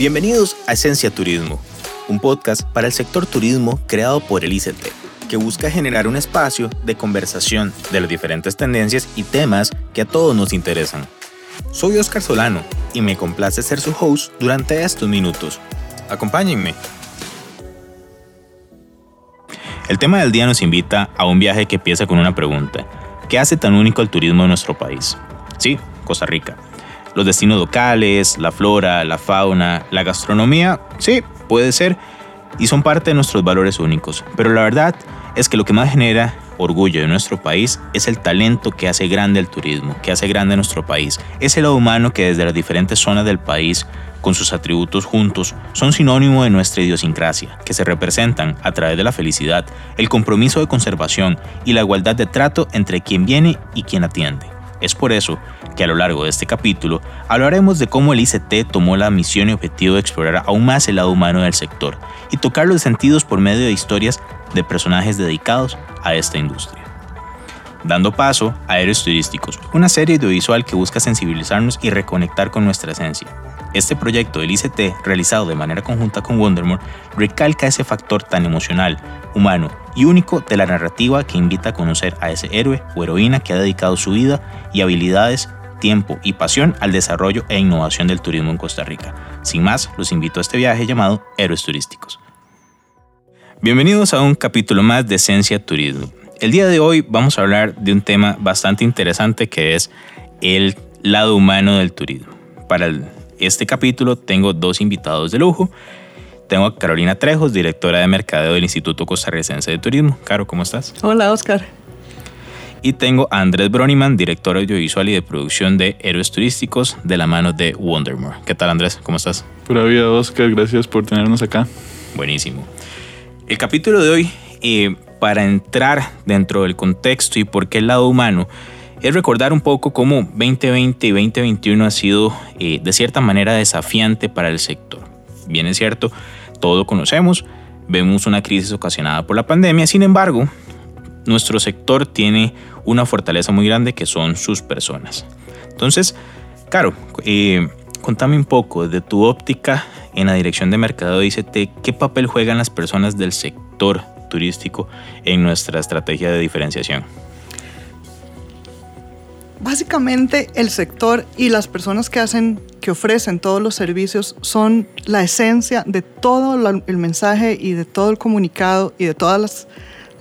Bienvenidos a Esencia Turismo, un podcast para el sector turismo creado por el ICT, que busca generar un espacio de conversación de las diferentes tendencias y temas que a todos nos interesan. Soy Oscar Solano y me complace ser su host durante estos minutos. Acompáñenme. El tema del día nos invita a un viaje que empieza con una pregunta. ¿Qué hace tan único el turismo de nuestro país? Sí, Costa Rica. Los destinos locales, la flora, la fauna, la gastronomía, sí, puede ser, y son parte de nuestros valores únicos. Pero la verdad es que lo que más genera orgullo de nuestro país es el talento que hace grande el turismo, que hace grande nuestro país. Es el lado humano que desde las diferentes zonas del país, con sus atributos juntos, son sinónimo de nuestra idiosincrasia, que se representan a través de la felicidad, el compromiso de conservación y la igualdad de trato entre quien viene y quien atiende. Es por eso que a lo largo de este capítulo hablaremos de cómo el ICT tomó la misión y objetivo de explorar aún más el lado humano del sector y tocar los sentidos por medio de historias de personajes dedicados a esta industria. Dando paso a Héroes Turísticos, una serie audiovisual que busca sensibilizarnos y reconectar con nuestra esencia. Este proyecto del ICT, realizado de manera conjunta con Wondermore, recalca ese factor tan emocional, humano y único de la narrativa que invita a conocer a ese héroe o heroína que ha dedicado su vida y habilidades, tiempo y pasión al desarrollo e innovación del turismo en Costa Rica. Sin más, los invito a este viaje llamado Héroes Turísticos. Bienvenidos a un capítulo más de Esencia Turismo. El día de hoy vamos a hablar de un tema bastante interesante que es el lado humano del turismo. Para este capítulo tengo dos invitados de lujo. Tengo a Carolina Trejos, directora de mercadeo del Instituto Costarricense de Turismo. Caro, ¿cómo estás? Hola, Oscar. Y tengo a Andrés Broniman, director audiovisual y de producción de Héroes Turísticos de la mano de Wondermore. ¿Qué tal, Andrés? ¿Cómo estás? Pura vida, Oscar. Gracias por tenernos acá. Buenísimo. El capítulo de hoy, eh, para entrar dentro del contexto y por qué el lado humano, es recordar un poco cómo 2020 y 2021 ha sido eh, de cierta manera desafiante para el sector. Bien es cierto, todo conocemos, vemos una crisis ocasionada por la pandemia, sin embargo, nuestro sector tiene una fortaleza muy grande que son sus personas. Entonces, claro, eh, contame un poco de tu óptica en la dirección de mercado de ICT, ¿qué papel juegan las personas del sector turístico en nuestra estrategia de diferenciación? Básicamente el sector y las personas que hacen, que ofrecen todos los servicios son la esencia de todo el mensaje y de todo el comunicado y de todas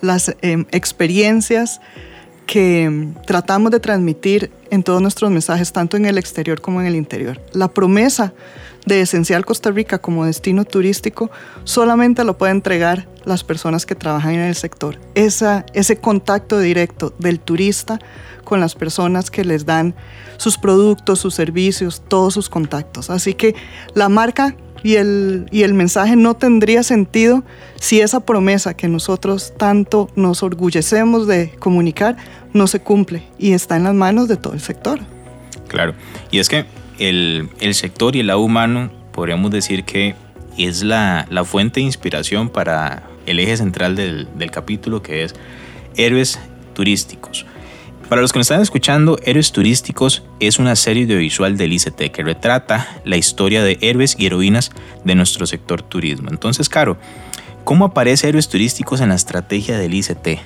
las, em, experiencias que em, tratamos de transmitir en todos nuestros mensajes, tanto en el exterior como en el interior. La promesa de Esencial Costa Rica como destino turístico solamente lo puede entregar las personas que trabajan en el sector. Esa, ese contacto directo del turista con las personas que les dan sus productos, sus servicios, todos sus contactos. Así que la marca y el, y el mensaje no tendría sentido si esa promesa que nosotros tanto nos orgullecemos de comunicar no se cumple y está en las manos de todo el sector. Claro, y es que el, el sector y el lado humano podríamos decir que es la, la, fuente de inspiración para el eje central del, del capítulo que es héroes turísticos. Para los que nos están escuchando, Héroes Turísticos es una serie audiovisual del ICT que retrata la historia de héroes y heroínas de nuestro sector turismo. Entonces, Caro, ¿cómo aparece Héroes Turísticos en la estrategia del ICT?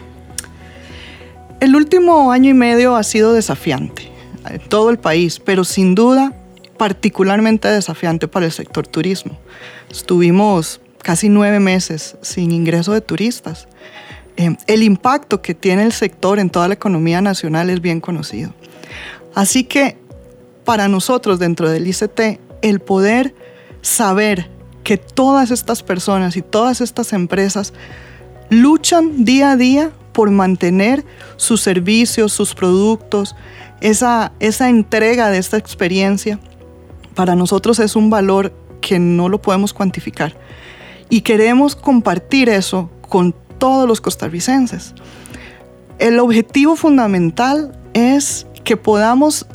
El último año y medio ha sido desafiante en todo el país, pero sin duda particularmente desafiante para el sector turismo. Estuvimos casi nueve meses sin ingreso de turistas. Eh, el impacto que tiene el sector en toda la economía nacional es bien conocido. Así que para nosotros dentro del ICT, el poder saber que todas estas personas y todas estas empresas luchan día a día por mantener sus servicios, sus productos, esa, esa entrega de esta experiencia, para nosotros es un valor que no lo podemos cuantificar. Y queremos compartir eso con todos los costarricenses. El objetivo fundamental es que podamos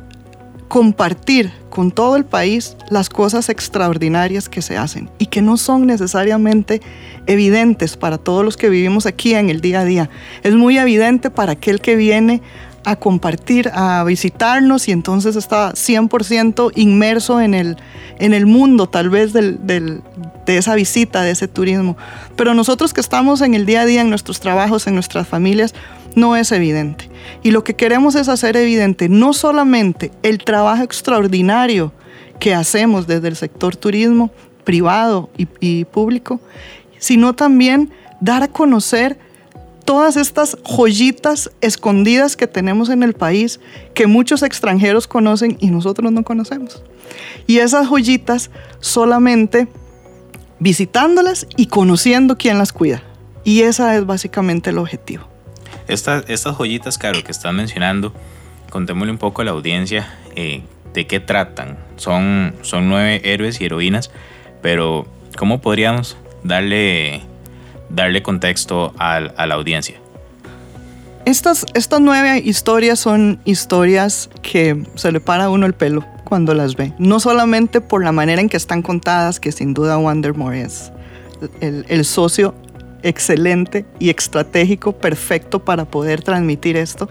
compartir con todo el país las cosas extraordinarias que se hacen y que no son necesariamente evidentes para todos los que vivimos aquí en el día a día. Es muy evidente para aquel que viene a compartir, a visitarnos y entonces está 100% inmerso en el, en el mundo tal vez del, de esa visita, de ese turismo. Pero nosotros que estamos en el día a día, en nuestros trabajos, en nuestras familias, no es evidente. Y lo que queremos es hacer evidente no solamente el trabajo extraordinario que hacemos desde el sector turismo privado y público, sino también dar a conocer todas estas joyitas escondidas que tenemos en el país que muchos extranjeros conocen y nosotros no conocemos. Y esas joyitas solamente visitándolas y conociendo quién las cuida. Y ese es básicamente el objetivo. Estas, estas joyitas, Caro, que estás mencionando, contémosle un poco a la audiencia eh, de qué tratan. Son, son nueve héroes y heroínas, pero ¿cómo podríamos darle darle contexto a, la audiencia. Estas, estas nueve historias son historias que se le para a uno el pelo cuando las ve. No solamente por la manera en que están contadas, que sin duda Wandermore es el, el socio excelente y estratégico perfecto para poder transmitir esto,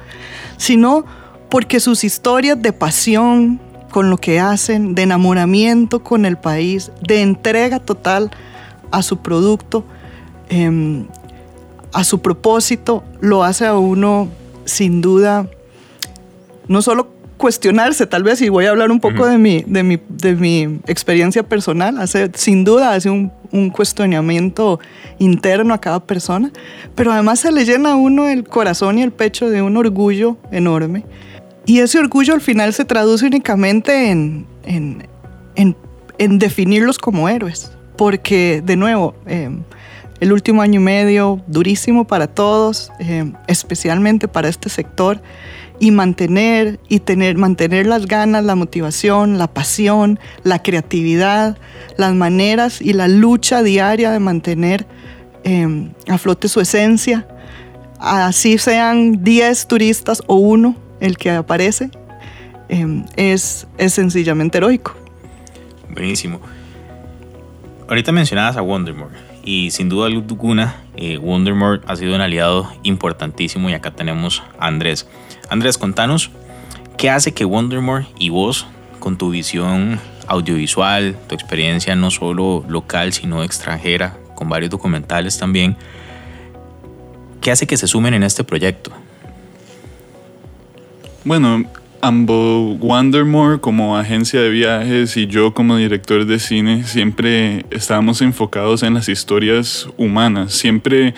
sino porque sus historias de pasión con lo que hacen, de enamoramiento con el país, de entrega total a su producto, Em, a su propósito, lo hace a uno sin duda, no solo cuestionarse tal vez, y voy a hablar un poco de, mi, de, mi, de mi experiencia personal, hace, sin duda hace un, un, cuestionamiento interno a cada persona, pero además se le llena a uno el corazón y el pecho de un orgullo enorme. Y ese orgullo al final se traduce únicamente en, en, en, en definirlos como héroes, porque de nuevo, eh, el último año y medio durísimo para todos, eh, especialmente para este sector, y mantener, y tener, mantener las ganas, la motivación, la pasión, la creatividad, las maneras y la lucha diaria de mantener eh, a flote su esencia, así sean 10 turistas o uno el que aparece, eh, es, es sencillamente heroico. Buenísimo. Ahorita mencionabas a Wondermore y sin duda alguna eh, Wondermore ha sido un aliado importantísimo y acá tenemos a Andrés. Andrés, contanos qué hace que Wondermore y vos, con tu visión audiovisual, tu experiencia no solo local sino extranjera, con varios documentales también, ¿qué hace que se sumen en este proyecto? Bueno, Ambos Wandermore como agencia de viajes y yo como director de cine siempre estábamos enfocados en las historias humanas. Siempre,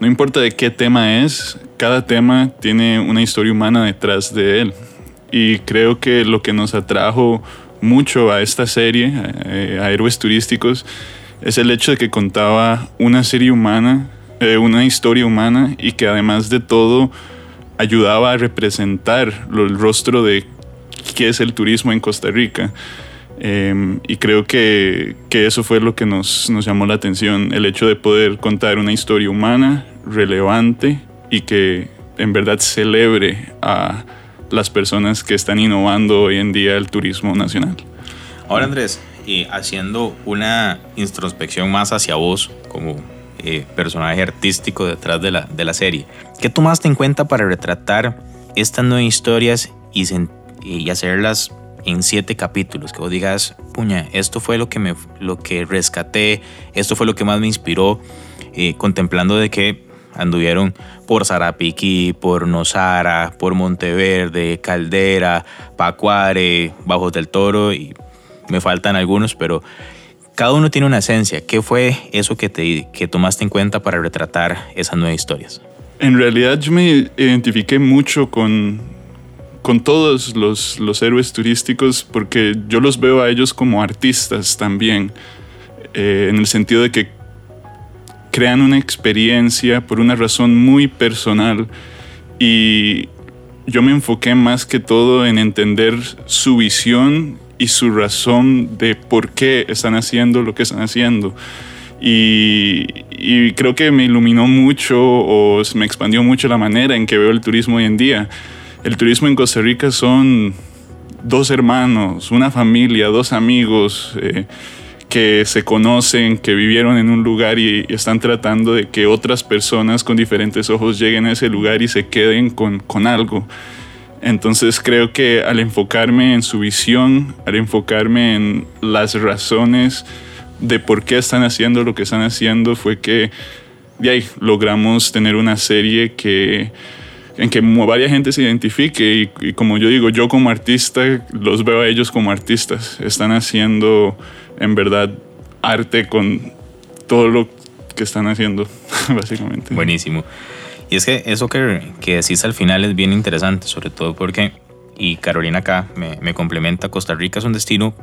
no importa de qué tema es, cada tema tiene una historia humana detrás de él. Y creo que lo que nos atrajo mucho a esta serie, a, Héroes Turísticos, es el hecho de que contaba una serie humana, eh, una historia humana y que además de todo ayudaba a representar el rostro de qué es el turismo en Costa Rica. Em, y creo que, que, eso fue lo que nos, nos, llamó la atención, el hecho de poder contar una historia humana, relevante y que en verdad celebre a las personas que están innovando hoy en día el turismo nacional. Ahora Andrés, haciendo una introspección más hacia vos como eh, personaje artístico detrás de la, de la serie. ¿Qué tomaste en cuenta para retratar estas nueve historias y, y hacerlas en siete capítulos? Que vos digas, puña, esto fue lo que, me, lo que rescaté, esto fue lo que más me inspiró, eh, contemplando de que anduvieron por Zarapiqui, por Nosara, por Monteverde, Caldera, Pacuare, Bajos del Toro y me faltan algunos, pero cada uno tiene una esencia. ¿Qué fue eso que, te, que tomaste en cuenta para retratar esas nueve historias? En realidad yo me identifiqué mucho con, con todos los, los héroes turísticos porque yo los veo a ellos como artistas también, eh, en el sentido de que crean una experiencia por una razón muy personal y yo me enfoqué más que todo en entender su visión y su razón de por qué están haciendo lo que están haciendo. Y, creo que me iluminó mucho o me expandió mucho la manera en que veo el turismo hoy en día. El turismo en Costa Rica son dos hermanos, una familia, dos amigos eh, que se conocen, que vivieron en un lugar y, están tratando de que otras personas con diferentes ojos lleguen a ese lugar y se queden con, con algo. Entonces creo que al enfocarme en su visión, al enfocarme en las razones de por qué están haciendo lo que están haciendo, fue que de ahí logramos tener una serie que en que varias gente se identifique y, como yo digo, yo como artista los veo a ellos como artistas. Están haciendo en verdad arte con todo lo que están haciendo, básicamente. Buenísimo. Y es que eso que, que decís al final es bien interesante, sobre todo porque, y Carolina acá me, me complementa, Costa Rica es un destino,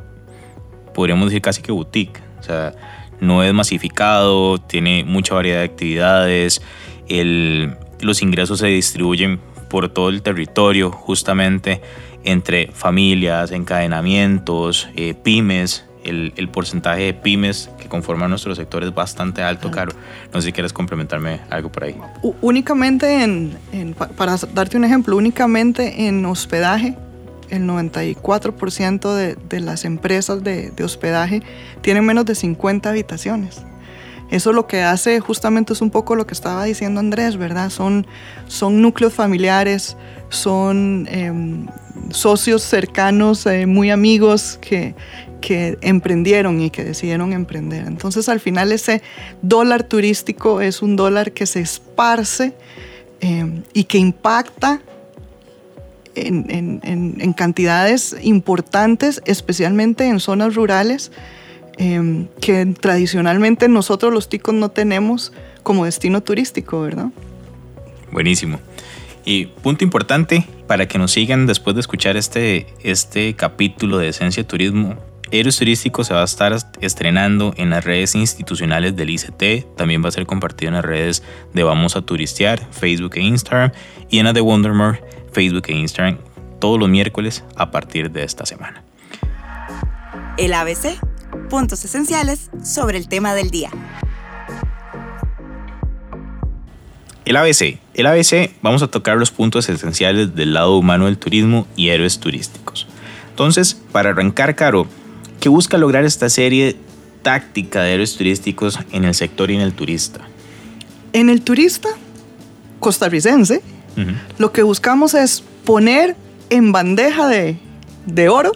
podríamos decir casi que boutique. O sea, no es masificado, tiene mucha variedad de actividades, el, los ingresos se distribuyen por todo el territorio, justamente entre familias, encadenamientos, eh, pymes. El, el, porcentaje de pymes que conforman nuestro sector es bastante alto, Caro. No sé si quieres complementarme algo por ahí. Únicamente en, en, para darte un ejemplo, únicamente en hospedaje, el 94% de, de, las empresas de, de hospedaje tienen menos de 50 habitaciones. Eso lo que hace justamente es un poco lo que estaba diciendo Andrés, ¿verdad? Son, son núcleos familiares, son em, socios cercanos, eh, muy amigos que, que emprendieron y que decidieron emprender. Entonces al final ese dólar turístico es un dólar que se esparce em, y que impacta en, cantidades importantes, especialmente en zonas rurales, eh, que tradicionalmente nosotros los ticos no tenemos como destino turístico, ¿verdad? Buenísimo. Y punto importante para que nos sigan después de escuchar este, este capítulo de Esencia Turismo. Héroes Turísticos se va a estar estrenando en las redes institucionales del ICT, también va a ser compartido en las redes de Vamos a Turistear, Facebook e Instagram, y en la de Wondermore, Facebook e Instagram, todos los miércoles a partir de esta semana. El ABC puntos esenciales sobre el tema del día. El ABC. El ABC vamos a tocar los puntos esenciales del lado humano del turismo y héroes turísticos. Entonces, para arrancar, Caro, ¿qué busca lograr esta serie táctica de héroes turísticos en el sector y en el turista? En el turista costarricense, uh -huh. lo que buscamos es poner en bandeja de, de oro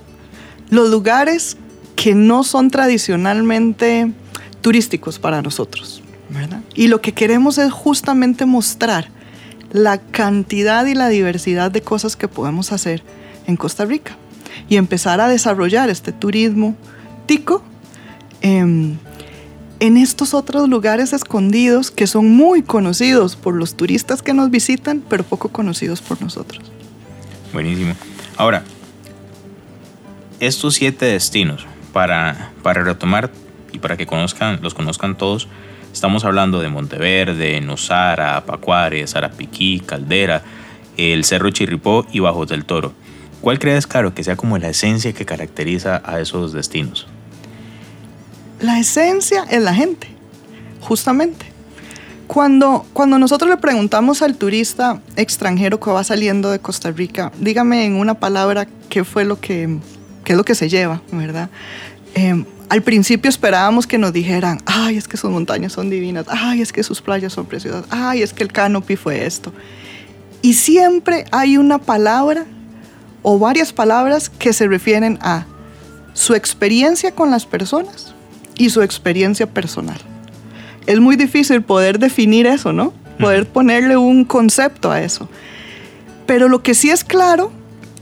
los lugares que no son tradicionalmente turísticos para nosotros. ¿verdad? Y lo que queremos es justamente mostrar la cantidad y la diversidad de cosas que podemos hacer en Costa Rica y empezar a desarrollar este turismo tico eh, en estos otros lugares escondidos que son muy conocidos por los turistas que nos visitan, pero poco conocidos por nosotros. Buenísimo. Ahora, estos siete destinos, para, para retomar y para que conozcan, los conozcan todos, estamos hablando de Monteverde, Nosara, Pacuares, Arapiquí, Caldera, el Cerro Chirripó y Bajos del Toro. ¿Cuál crees, Caro, que sea como la esencia que caracteriza a esos destinos? La esencia es la gente, justamente. Cuando, cuando nosotros le preguntamos al turista extranjero que va saliendo de Costa Rica, dígame en una palabra qué fue lo que, qué es lo que se lleva, ¿verdad? Eh, al principio esperábamos que nos dijeran, ay, es que sus montañas son divinas, ay, es que sus playas son preciosas, ay, es que el canopy fue esto. Y siempre hay una palabra o varias palabras que se refieren a su experiencia con las personas y su experiencia personal. Es muy difícil poder definir eso, ¿no? Poder ponerle un concepto a eso. Pero lo que sí es claro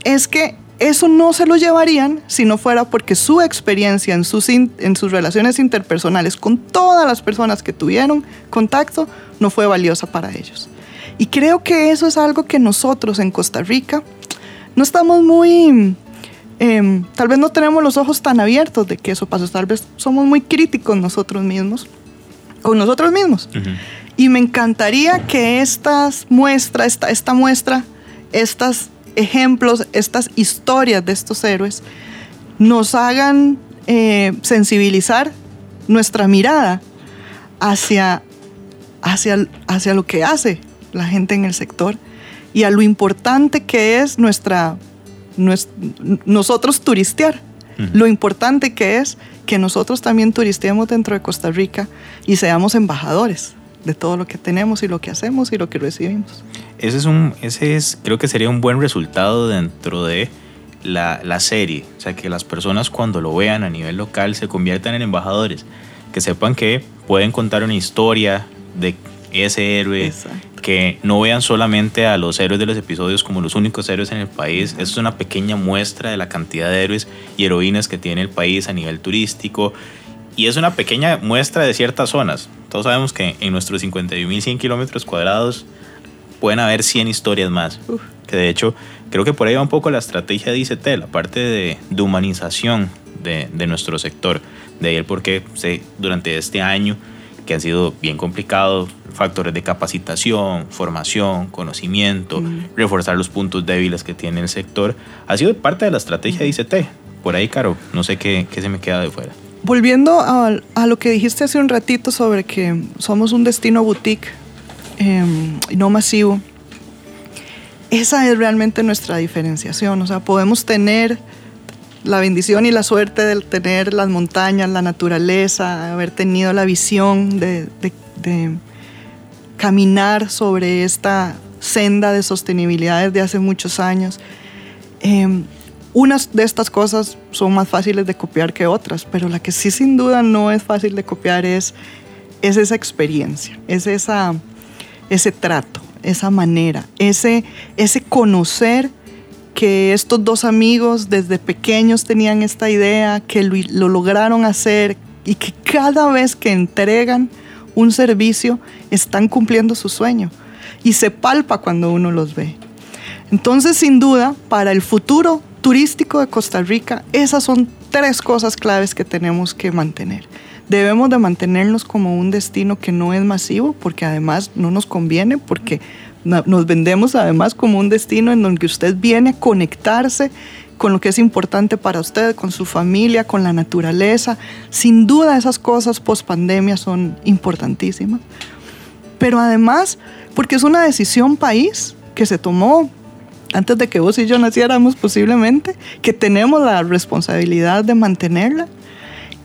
es que eso no se lo llevarían si no fuera porque su experiencia en sus, in, en sus relaciones interpersonales con todas las personas que tuvieron contacto no fue valiosa para ellos. Y creo que eso es algo que nosotros en Costa Rica no estamos muy, eh, tal vez no tenemos los ojos tan abiertos de que eso pasa, tal vez somos muy críticos nosotros mismos, con nosotros mismos. Uh -huh. Y me encantaría que estas muestra, esta, esta muestra, estas ejemplos, estas historias de estos héroes, nos hagan eh, sensibilizar nuestra mirada hacia, hacia, hacia lo que hace la gente en el sector y a lo importante que es nuestra, nuestra nosotros turistear, uh -huh. lo importante que es que nosotros también turistemos dentro de Costa Rica y seamos embajadores de todo lo que tenemos y lo que hacemos y lo que recibimos. ese es un, ese es, creo que sería un buen resultado dentro de la, la, serie. O sea, que las personas cuando lo vean a nivel local se conviertan en embajadores. Que sepan que pueden contar una historia de ese héroe. Que no vean solamente a los héroes de los episodios como los únicos héroes en el país. Eso es una pequeña muestra de la cantidad de héroes y heroínas que tiene el país a nivel turístico. Y es una pequeña muestra de ciertas zonas. Todos sabemos que en nuestros 51.100 kilómetros cuadrados pueden haber 100 historias más. Que de hecho, creo que por ahí va un poco la estrategia de ICT, la parte de, humanización de, nuestro sector. De ahí el por qué durante este año, que ha sido bien complicado, factores de capacitación, formación, conocimiento, reforzar los puntos débiles que tiene el sector, ha sido parte de la estrategia de ICT. Por ahí, Caro, no sé qué, qué se me queda de fuera. Volviendo a, a, lo que dijiste hace un ratito sobre que somos un destino boutique Em, no masivo, esa es realmente nuestra diferenciación. O sea, podemos tener la bendición y la suerte de tener las montañas, la naturaleza, haber tenido la visión de, caminar sobre esta senda de sostenibilidad desde hace muchos años. Eh, unas de estas cosas son más fáciles de copiar que otras, pero la que sí sin duda no es fácil de copiar es, es esa experiencia, es ese trato, esa manera, ese, ese conocer que estos dos amigos desde pequeños tenían esta idea, que lo, lograron hacer y que cada vez que entregan un servicio están cumpliendo su sueño y se palpa cuando uno los ve. Entonces, sin duda, para el futuro turístico de Costa Rica, esas son tres cosas claves que tenemos que mantener. Debemos de mantenernos como un destino que no es masivo, porque además no nos conviene, porque nos vendemos además como un destino en donde usted viene a conectarse con lo que es importante para usted, con su familia, con la naturaleza. Sin duda esas cosas post pandemia son importantísimas. Pero además, porque es una decisión país que se tomó antes de que vos y yo naciéramos posiblemente, que tenemos la responsabilidad de mantenerla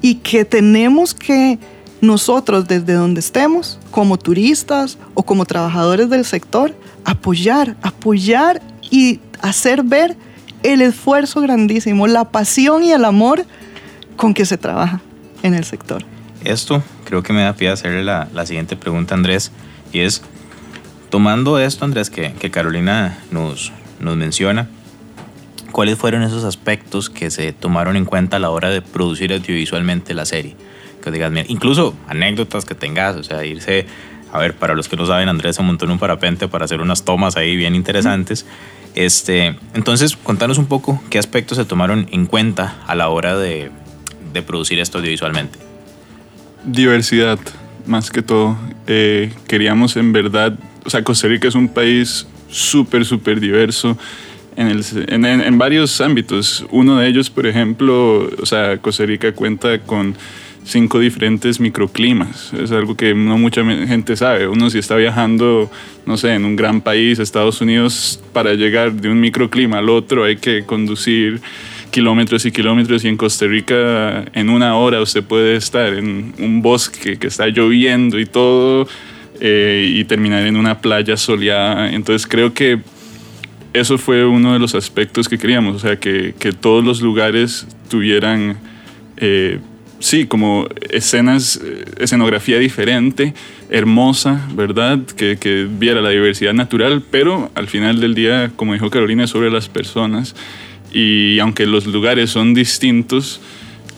y que tenemos que nosotros desde donde estemos, como turistas o como trabajadores del sector, apoyar, apoyar y hacer ver el esfuerzo grandísimo, la pasión y el amor con que se trabaja en el sector. Esto creo que me da pie a hacerle la, la siguiente pregunta, Andrés, y es, tomando esto, Andrés, que, que Carolina nos, nos menciona, ¿cuáles fueron esos aspectos que se tomaron en cuenta a la hora de producir audiovisualmente la serie? Que digas, incluso anécdotas que tengas, o sea, irse, a ver, para los que no saben, Andrés se montó en un parapente para hacer unas tomas ahí bien interesantes. Este, entonces, contanos un poco qué aspectos se tomaron en cuenta a la hora de, de producir esto audiovisualmente. Diversidad, más que todo. Eh, queríamos en verdad, o sea, Costa Rica es un país súper, súper diverso en, en, varios ámbitos. Uno de ellos, por ejemplo, o sea, Costa Rica cuenta con cinco diferentes microclimas. Es algo que no mucha gente sabe. Uno si está viajando, no sé, en un gran país, Estados Unidos, para llegar de un microclima al otro hay que conducir kilómetros y kilómetros y en Costa Rica en una hora usted puede estar en un bosque que está lloviendo y todo eh, y terminar en una playa soleada. Entonces creo que eso fue uno de los aspectos que queríamos, o sea, que, que todos los lugares tuvieran, eh, sí, como escenas, eh, escenografía diferente, hermosa, ¿verdad? Que, que, viera la diversidad natural, pero al final del día, como dijo Carolina, es sobre las personas. Y aunque los lugares son distintos,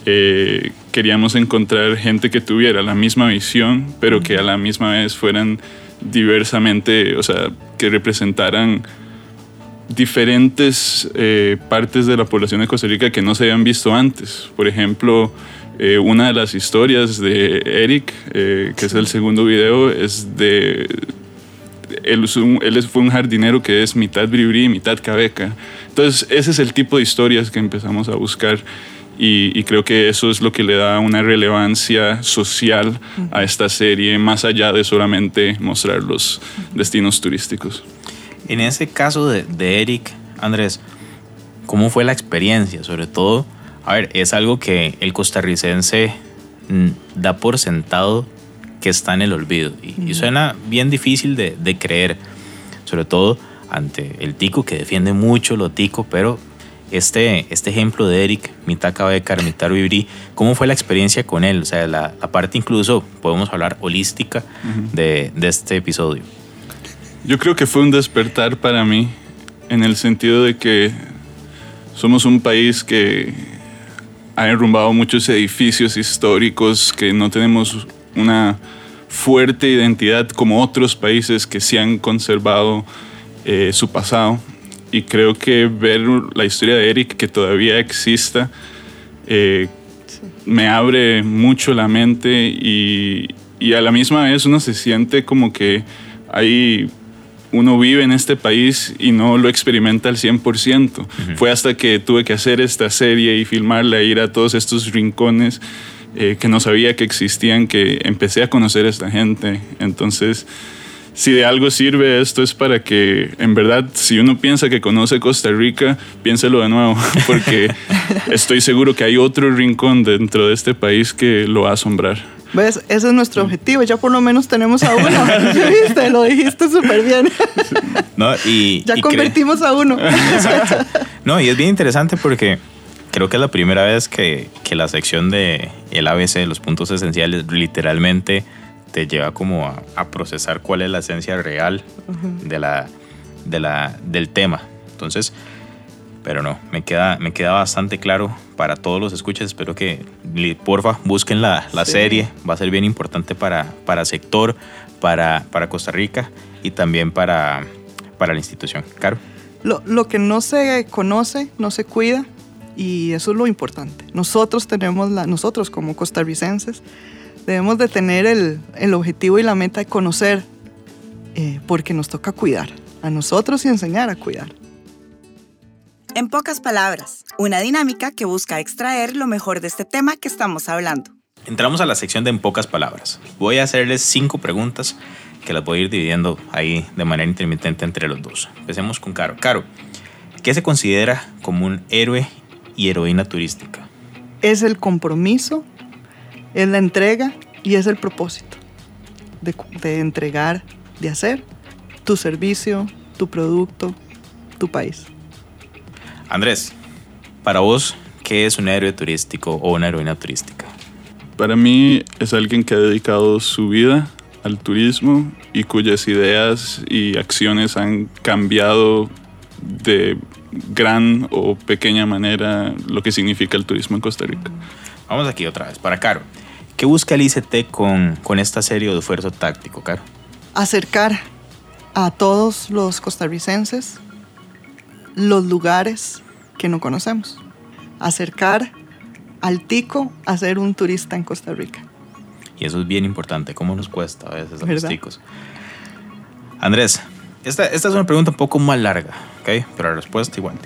eh, queríamos encontrar gente que tuviera la misma visión, pero que a la misma vez fueran diversamente, o sea, que representaran diferentes eh, partes de la población de Costa Rica que no se habían visto antes. Por ejemplo, eh, una de las historias de Eric, eh, que es el segundo video, es de... Él, él, fue un jardinero que es mitad bribri, mitad cabeca. Entonces, ese es el tipo de historias que empezamos a buscar. Y, y, creo que eso es lo que le da una relevancia social a esta serie, más allá de solamente mostrar los destinos turísticos. En ese caso de, Eric, Andrés, ¿cómo fue la experiencia? Sobre todo, a ver, es algo que el costarricense mm, da por sentado que está en el olvido y, suena bien difícil de, creer. sobre todo ante el tico que defiende mucho lo tico, pero este, este ejemplo de Eric, mitad Becar, mitad Vibri, ¿cómo fue la experiencia con él? O sea, la, parte incluso, podemos hablar holística de, de este episodio. Yo creo que fue un despertar para mí, en el sentido de que somos un país que ha derrumbado muchos edificios históricos, que no tenemos una fuerte identidad como otros países que sí han conservado eh, su pasado. Y creo que ver la historia de Eric, que todavía exista, eh, me abre mucho la mente y, y, a la misma vez uno se siente como que hay uno vive en este país y no lo experimenta al 100%. Fue hasta que tuve que hacer esta serie y filmarla, ir a todos estos rincones eh, que no sabía que existían, que empecé a conocer a esta gente. Entonces, si de algo sirve esto es para que, en verdad, si uno piensa que conoce Costa Rica, piénselo de nuevo, porque estoy seguro que hay otro rincón dentro de este país que lo va a asombrar. ¿Ves? Ese es nuestro objetivo. Ya por lo menos tenemos a uno. ¿Viste? Lo dijiste súper bien. No, y, ya convertimos a uno. No, y es bien interesante porque creo que es la primera vez que, que la sección de el ABC, los puntos esenciales, literalmente te lleva como a, procesar cuál es la esencia real de la, de la, del tema. Entonces, pero no, me queda, me queda bastante claro para todos los escuchas. Espero que, porfa, busquen la, la serie. Va a ser bien importante para, para sector, para, para Costa Rica y también para, para la institución. Caro. Lo, lo que no se conoce, no se cuida y eso es lo importante. Nosotros tenemos la, nosotros como costarricenses debemos de tener el, el objetivo y la meta de conocer eh, porque nos toca cuidar a nosotros y enseñar a cuidar. En pocas palabras, una dinámica que busca extraer lo mejor de este tema que estamos hablando. Entramos a la sección de en pocas palabras. Voy a hacerles cinco preguntas que las voy a ir dividiendo ahí de manera intermitente entre los dos. Empecemos con Caro. Caro, ¿qué se considera como un héroe y heroína turística? Es el compromiso, es la entrega y es el propósito de, de entregar, de hacer tu servicio, tu producto, tu país. Andrés, para vos, ¿qué es un héroe turístico o una heroína turística? Para mí es alguien que ha dedicado su vida al turismo y cuyas ideas y acciones han cambiado de gran o pequeña manera lo que significa el turismo en Costa Rica. Vamos aquí otra vez, para Caro. ¿Qué busca el ICT con, con esta serie de esfuerzo táctico, Caro? Acercar a todos los costarricenses los lugares que no conocemos. Acercar al tico a ser un turista en Costa Rica. Y eso es bien importante. ¿Cómo nos cuesta a veces a los ticos? Andrés, esta, esta, es una pregunta un poco más larga, ¿ok? Pero la respuesta igual.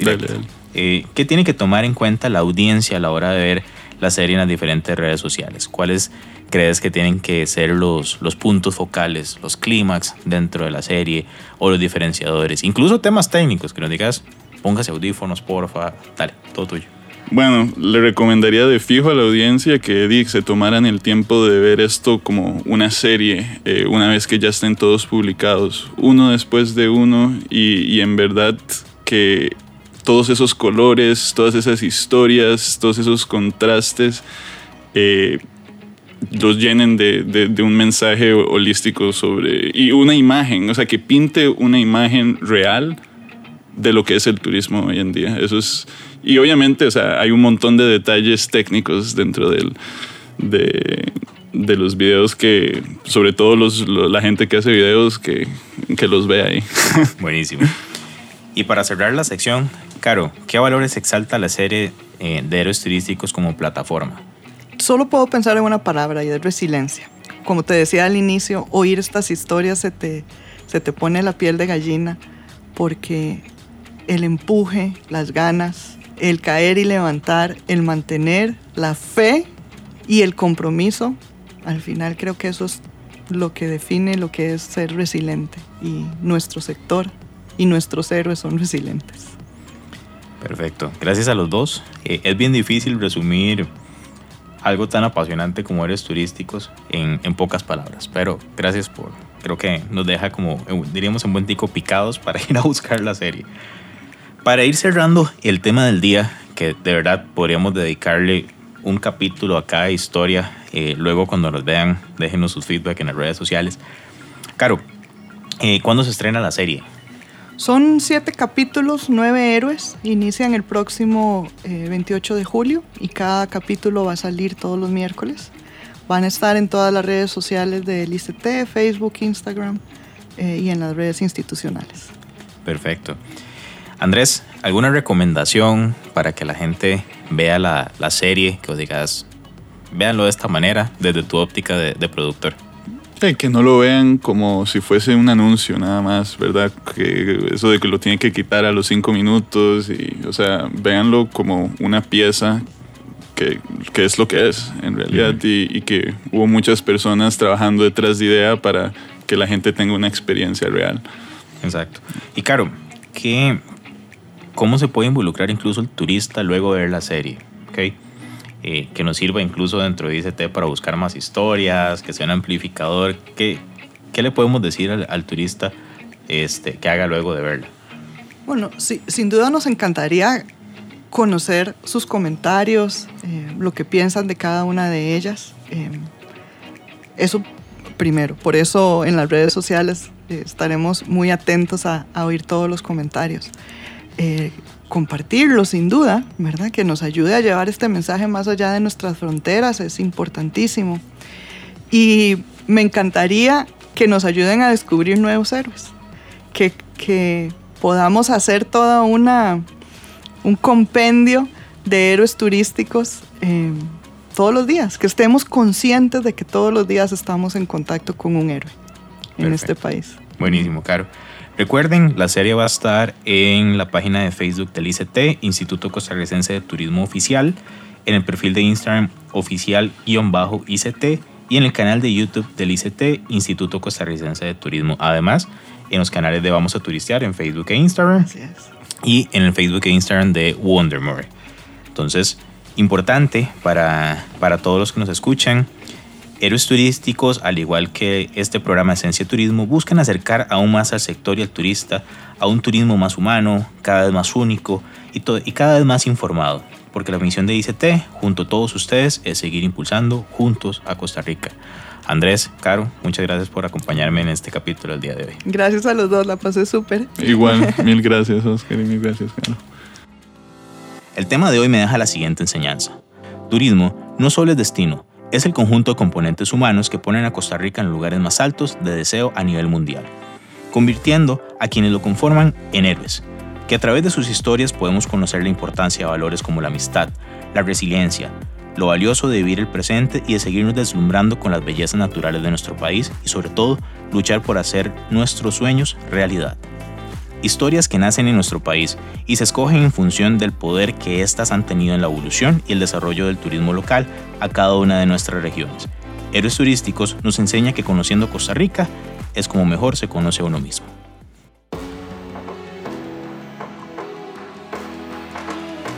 Eh, ¿Qué tiene que tomar en cuenta la audiencia a la hora de ver la serie en las diferentes redes sociales? ¿Cuáles crees que tienen que ser los, los puntos focales, los clímax dentro de la serie o los diferenciadores? Incluso temas técnicos, que nos digas, póngase audífonos, porfa, dale, todo tuyo. Bueno, le recomendaría de fijo a la audiencia que se tomaran el tiempo de ver esto como una serie, eh, una vez que ya estén todos publicados, uno después de uno, y, en verdad que todos esos colores, todas esas historias, todos esos contrastes, eh, los llenen de, de, un mensaje holístico sobre, y una imagen, o sea, que pinte una imagen real de lo que es el turismo hoy en día. Eso es, y obviamente, o sea, hay un montón de detalles técnicos dentro del, de, de los videos que, sobre todo los, la gente que hace videos, que, que los ve ahí. Buenísimo. Y para cerrar la sección, Caro, ¿qué valores exalta la serie eh, de héroes turísticos como plataforma? Solo puedo pensar en una palabra y es resiliencia. Como te decía al inicio, oír estas historias se te, se te pone la piel de gallina porque el empuje, las ganas, el caer y levantar, el mantener la fe y el compromiso, al final creo que eso es lo que define lo que es ser resiliente. Y nuestro sector y nuestros héroes son resilientes. Perfecto. Gracias a los dos. Eh, es bien difícil resumir algo tan apasionante como eres turísticos en, en, pocas palabras, pero gracias por, creo que nos deja como, eh, diríamos, en buen tico picados para ir a buscar la serie. Para ir cerrando el tema del día, que de verdad podríamos dedicarle un capítulo a cada historia, eh, luego cuando nos vean, déjenos sus feedback en las redes sociales. Caro, eh, ¿cuándo se estrena la serie? Son siete capítulos, nueve héroes. Inician el próximo 28 de julio y cada capítulo va a salir todos los miércoles. Van a estar en todas las redes sociales del ICT, Facebook, Instagram eh, y en las redes institucionales. Perfecto. Andrés, ¿alguna recomendación para que la gente vea la, la serie? Que os digas, véanlo de esta manera, desde tu óptica de, de productor. que no lo vean como si fuese un anuncio nada más, ¿verdad? Que eso de que lo tiene que quitar a los cinco minutos y, o sea, véanlo como una pieza que, que, es lo que es en realidad y, y, que hubo muchas personas trabajando detrás de idea para que la gente tenga una experiencia real. Exacto. Y claro, ¿qué, ¿cómo se puede involucrar incluso el turista luego de ver la serie? ¿Okay? Eh, que nos sirva incluso dentro de ICT para buscar más historias, que sea un amplificador. ¿Qué, qué le podemos decir al, al turista este, que haga luego de verla? Bueno, sí, sin duda nos encantaría conocer sus comentarios, eh, lo que piensan de cada una de ellas. Eh, eso primero, por eso en las redes sociales eh, estaremos muy atentos a, a, oír todos los comentarios. Compartirlo sin duda, ¿verdad? Que nos ayude a llevar este mensaje más allá de nuestras fronteras, es importantísimo. Y me encantaría que nos ayuden a descubrir nuevos héroes, que, que podamos hacer toda una un compendio de héroes turísticos eh, todos los días, que estemos conscientes de que todos los días estamos en contacto con un héroe en Perfecto. este país. Buenísimo, Caro. Recuerden, la serie va a estar en la página de Facebook del ICT, Instituto Costarricense de Turismo Oficial, en el perfil de Instagram oficial-ICT y en el canal de YouTube del ICT, Instituto Costarricense de Turismo. Además, en los canales de Vamos a Turistear en Facebook e Instagram. Y en el Facebook e Instagram de Wondermore. Entonces, importante para, para todos los que nos escuchan, héroes turísticos, al igual que este programa Esencia Turismo, buscan acercar aún más al sector y al turista a un turismo más humano, cada vez más único y, todo, y cada vez más informado. Porque la misión de ICT, junto a todos ustedes, es seguir impulsando juntos a Costa Rica. Andrés, Caro, muchas gracias por acompañarme en este capítulo del día de hoy. Gracias a los dos, la pasé súper. Igual, mil gracias, Oscar, y mil gracias, Caro. El tema de hoy me deja la siguiente enseñanza. Turismo no solo es destino, es el conjunto de componentes humanos que ponen a Costa Rica en lugares más altos de deseo a nivel mundial, convirtiendo a quienes lo conforman en héroes, que a través de sus historias podemos conocer la importancia de valores como la amistad, la resiliencia, lo valioso de vivir el presente y de seguirnos deslumbrando con las bellezas naturales de nuestro país y sobre todo luchar por hacer nuestros sueños realidad. Historias que nacen en nuestro país y se escogen en función del poder que éstas han tenido en la evolución y el desarrollo del turismo local a cada una de nuestras regiones. Héroes Turísticos nos enseña que conociendo Costa Rica es como mejor se conoce a uno mismo.